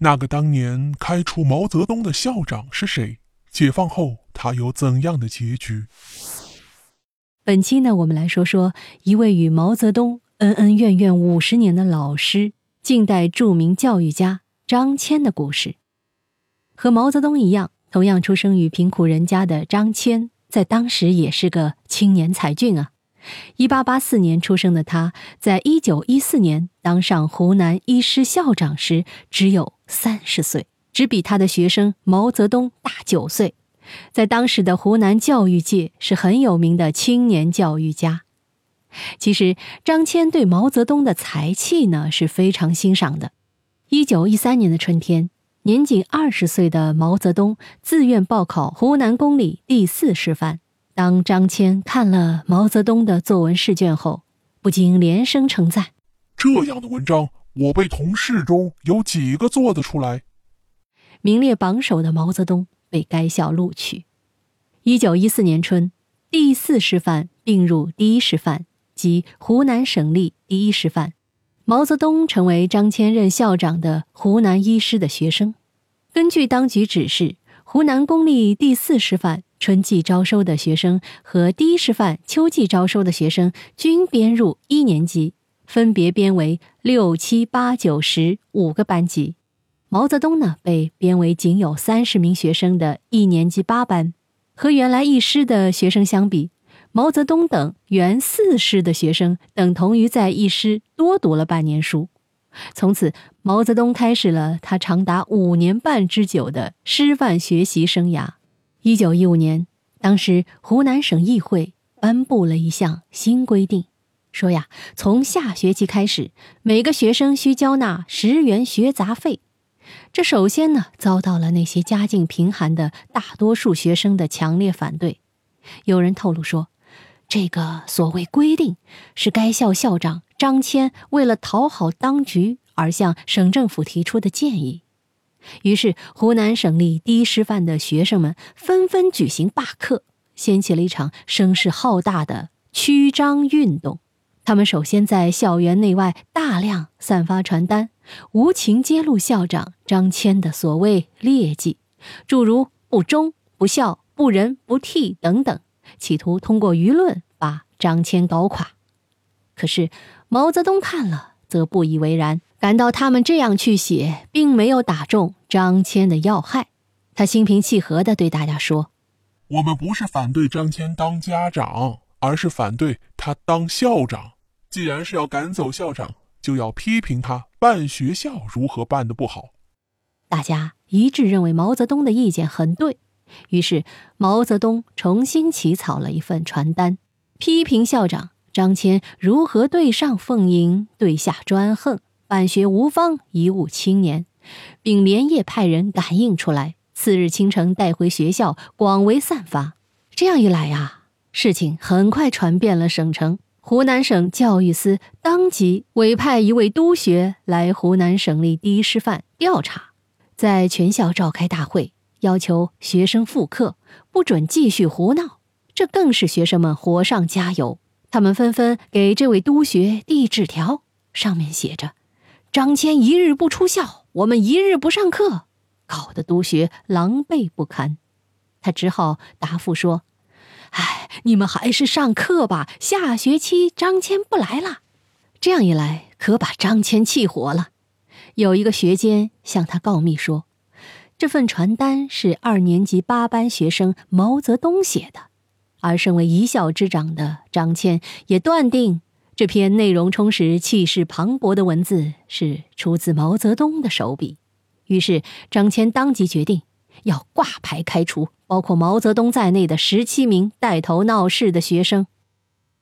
那个当年开除毛泽东的校长是谁？解放后他有怎样的结局？本期呢，我们来说说一位与毛泽东恩恩怨怨五十年的老师，近代著名教育家张骞的故事。和毛泽东一样，同样出生于贫苦人家的张骞，在当时也是个青年才俊啊。一八八四年出生的他，在一九一四年当上湖南医师校长时，只有三十岁，只比他的学生毛泽东大九岁，在当时的湖南教育界是很有名的青年教育家。其实，张骞对毛泽东的才气呢是非常欣赏的。一九一三年的春天，年仅二十岁的毛泽东自愿报考湖南公立第四师范。当张骞看了毛泽东的作文试卷后，不禁连声称赞：“这样的文章，我辈同事中有几个做得出来？”名列榜首的毛泽东被该校录取。一九一四年春，第四师范并入第一师范，即湖南省立第一师范。毛泽东成为张骞任校长的湖南一师的学生。根据当局指示，湖南公立第四师范。春季招收的学生和第一师范秋季招收的学生均编入一年级，分别编为六、七、八、九、十五个班级。毛泽东呢，被编为仅有三十名学生的一年级八班。和原来一师的学生相比，毛泽东等原四师的学生等同于在一师多读了半年书。从此，毛泽东开始了他长达五年半之久的师范学习生涯。一九一五年，当时湖南省议会颁布了一项新规定，说呀，从下学期开始，每个学生需交纳十元学杂费。这首先呢，遭到了那些家境贫寒的大多数学生的强烈反对。有人透露说，这个所谓规定是该校校长张骞为了讨好当局而向省政府提出的建议。于是，湖南省立第一师范的学生们纷纷举行罢课，掀起了一场声势浩大的驱张运动。他们首先在校园内外大量散发传单，无情揭露校长张骞的所谓劣迹，诸如不忠、不孝、不仁、不悌等等，企图通过舆论把张骞搞垮。可是，毛泽东看了则不以为然。感到他们这样去写，并没有打中张骞的要害。他心平气和地对大家说：“我们不是反对张骞当家长，而是反对他当校长。既然是要赶走校长，就要批评他办学校如何办得不好。”大家一致认为毛泽东的意见很对，于是毛泽东重新起草了一份传单，批评校长张骞如何对上奉迎，对下专横。办学无方，贻误青年，并连夜派人感应出来。次日清晨带回学校，广为散发。这样一来呀，事情很快传遍了省城。湖南省教育司当即委派一位督学来湖南省立第一师范调查，在全校召开大会，要求学生复课，不准继续胡闹。这更是学生们火上加油。他们纷纷给这位督学递纸条，上面写着。张骞一日不出校，我们一日不上课，搞得督学狼狈不堪。他只好答复说：“哎，你们还是上课吧。下学期张骞不来了。”这样一来，可把张骞气活了。有一个学监向他告密说，这份传单是二年级八班学生毛泽东写的，而身为一校之长的张骞也断定。这篇内容充实、气势磅礴的文字是出自毛泽东的手笔，于是张骞当即决定要挂牌开除包括毛泽东在内的十七名带头闹事的学生。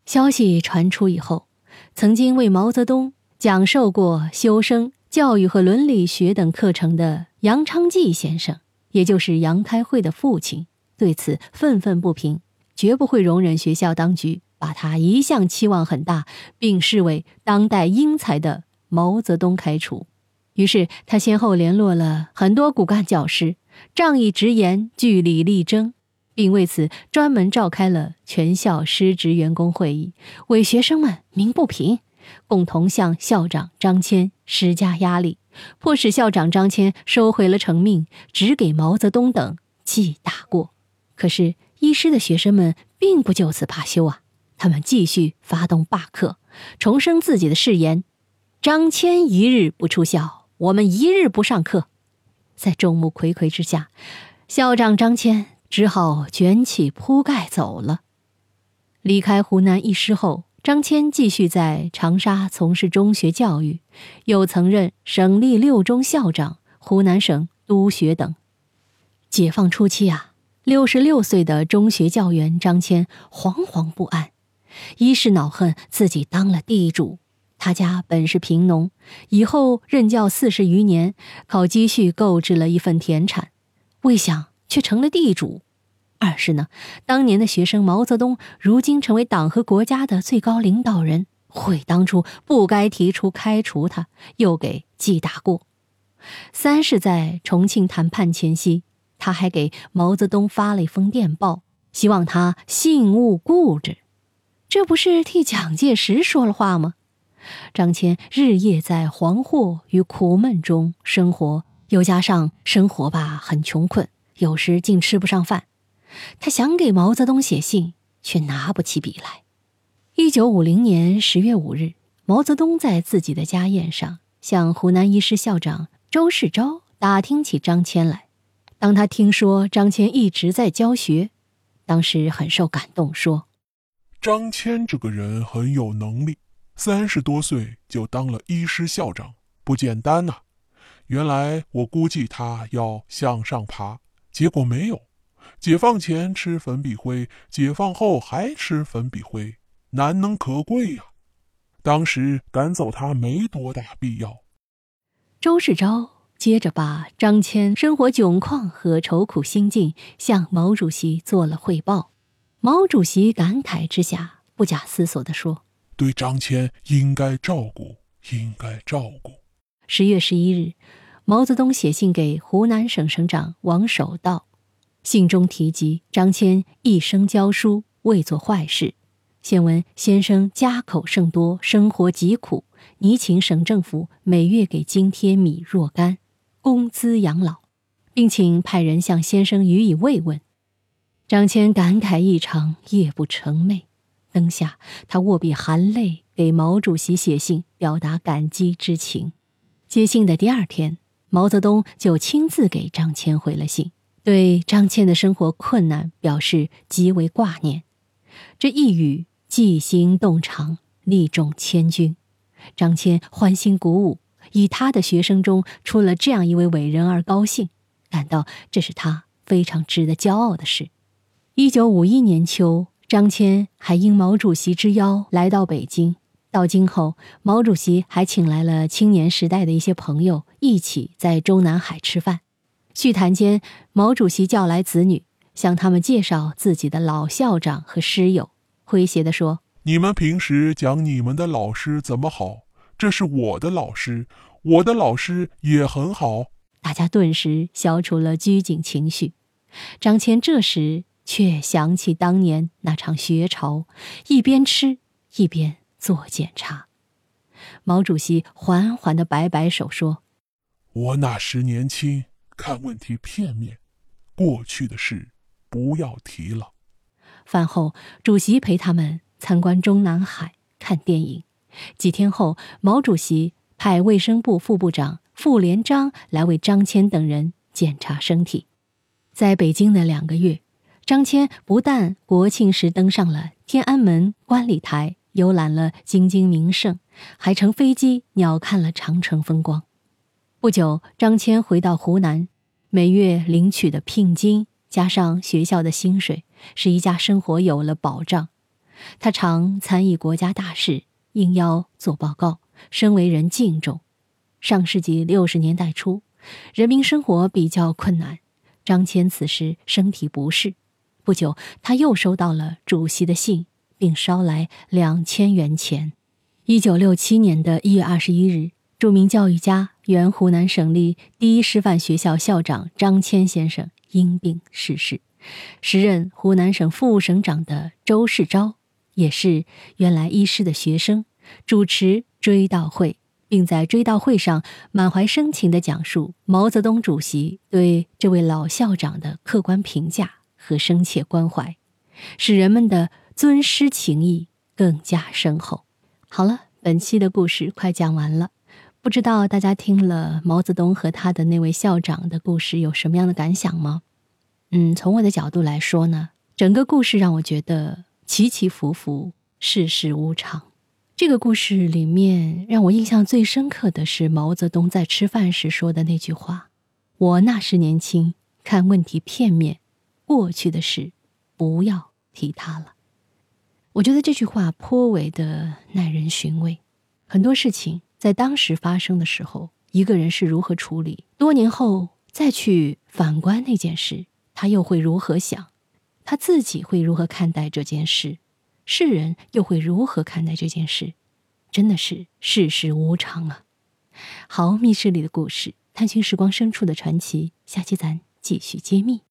消息传出以后，曾经为毛泽东讲授过修身、教育和伦理学等课程的杨昌济先生，也就是杨开慧的父亲，对此愤愤不平，绝不会容忍学校当局。把他一向期望很大，并视为当代英才的毛泽东开除，于是他先后联络了很多骨干教师，仗义直言，据理力争，并为此专门召开了全校师职员工会议，为学生们鸣不平，共同向校长张骞施加压力，迫使校长张骞收回了成命，只给毛泽东等记大过。可是医师的学生们并不就此罢休啊，他们继续发动罢课，重申自己的誓言：张骞一日不出校，我们一日不上课。在众目睽睽之下，校长张骞只好卷起铺盖走了。离开湖南一师后，张骞继续在长沙从事中学教育，又曾任省立六中校长、湖南省督学等。解放初期啊，六十六岁的中学教员张骞惶惶不安，一是恼恨自己当了地主。他家本是贫农，以后任教四十余年，靠积蓄购置了一份田产，未想却成了地主。二是呢，当年的学生毛泽东，如今成为党和国家的最高领导人，悔当初不该提出开除他，又给记大过。三是，在重庆谈判前夕，他还给毛泽东发了一封电报，希望他信勿固执。这不是替蒋介石说了话吗？张骞日夜在惶惑与苦闷中生活，又加上生活吧很穷困，有时竟吃不上饭。他想给毛泽东写信，却拿不起笔来。一九五零年十月五日，毛泽东在自己的家宴上向湖南医师校长周世钊打听起张骞来。当他听说张骞一直在教学，当时很受感动，说：“张骞这个人很有能力。”三十多岁就当了医师校长，不简单呐！原来我估计他要向上爬，结果没有。解放前吃粉笔灰，解放后还吃粉笔灰，难能可贵呀！当时赶走他没多大必要。周世钊接着把张骞生活窘况和愁苦心境向毛主席做了汇报。毛主席感慨之下，不假思索地说。对张骞应该照顾，应该照顾。十月十一日，毛泽东写信给湖南省省长王守道，信中提及张骞一生教书，未做坏事。现闻先生家口甚多，生活极苦，拟请省政府每月给津贴米若干，工资养老，并请派人向先生予以慰问。张骞感慨异常，夜不成寐。灯下，他握笔含泪给毛主席写信，表达感激之情。接信的第二天，毛泽东就亲自给张骞回了信，对张骞的生活困难表示极为挂念。这一语既心动肠，力重千钧。张骞欢欣鼓舞，以他的学生中出了这样一位伟人而高兴，感到这是他非常值得骄傲的事。一九五一年秋。张骞还应毛主席之邀来到北京。到京后，毛主席还请来了青年时代的一些朋友，一起在中南海吃饭。叙谈间，毛主席叫来子女，向他们介绍自己的老校长和师友，诙谐地说：“你们平时讲你们的老师怎么好？这是我的老师，我的老师也很好。”大家顿时消除了拘谨情绪。张骞这时。却想起当年那场学潮，一边吃一边做检查。毛主席缓缓的摆摆手说：“我那时年轻，看问题片面，过去的事不要提了。”饭后，主席陪他们参观中南海，看电影。几天后，毛主席派卫生部副部长傅连璋来为张骞等人检查身体。在北京的两个月。张骞不但国庆时登上了天安门观礼台，游览了京津名胜，还乘飞机鸟瞰了长城风光。不久，张骞回到湖南，每月领取的聘金加上学校的薪水，使一家生活有了保障。他常参与国家大事，应邀做报告，深为人敬重。上世纪六十年代初，人民生活比较困难，张骞此时身体不适。不久，他又收到了主席的信，并捎来两千元钱。一九六七年的一月二十一日，著名教育家、原湖南省立第一师范学校校长张骞先生因病逝世。时任湖南省副省长的周世钊，也是原来医师的学生，主持追悼会，并在追悼会上满怀深情地讲述毛泽东主席对这位老校长的客观评价和深切关怀，使人们的尊师情谊更加深厚。好了，本期的故事快讲完了，不知道大家听了毛泽东和他的那位校长的故事有什么样的感想吗？嗯，从我的角度来说呢，整个故事让我觉得起起伏伏，世事无常。这个故事里面让我印象最深刻的是毛泽东在吃饭时说的那句话：“我那时年轻，看问题片面，过去的事，不要提它了。”我觉得这句话颇为的耐人寻味。很多事情在当时发生的时候，一个人是如何处理，多年后再去反观那件事，他又会如何想？他自己会如何看待这件事？世人又会如何看待这件事？真的是世事无常啊！好，密室里的故事，探寻时光深处的传奇，下期咱继续揭秘。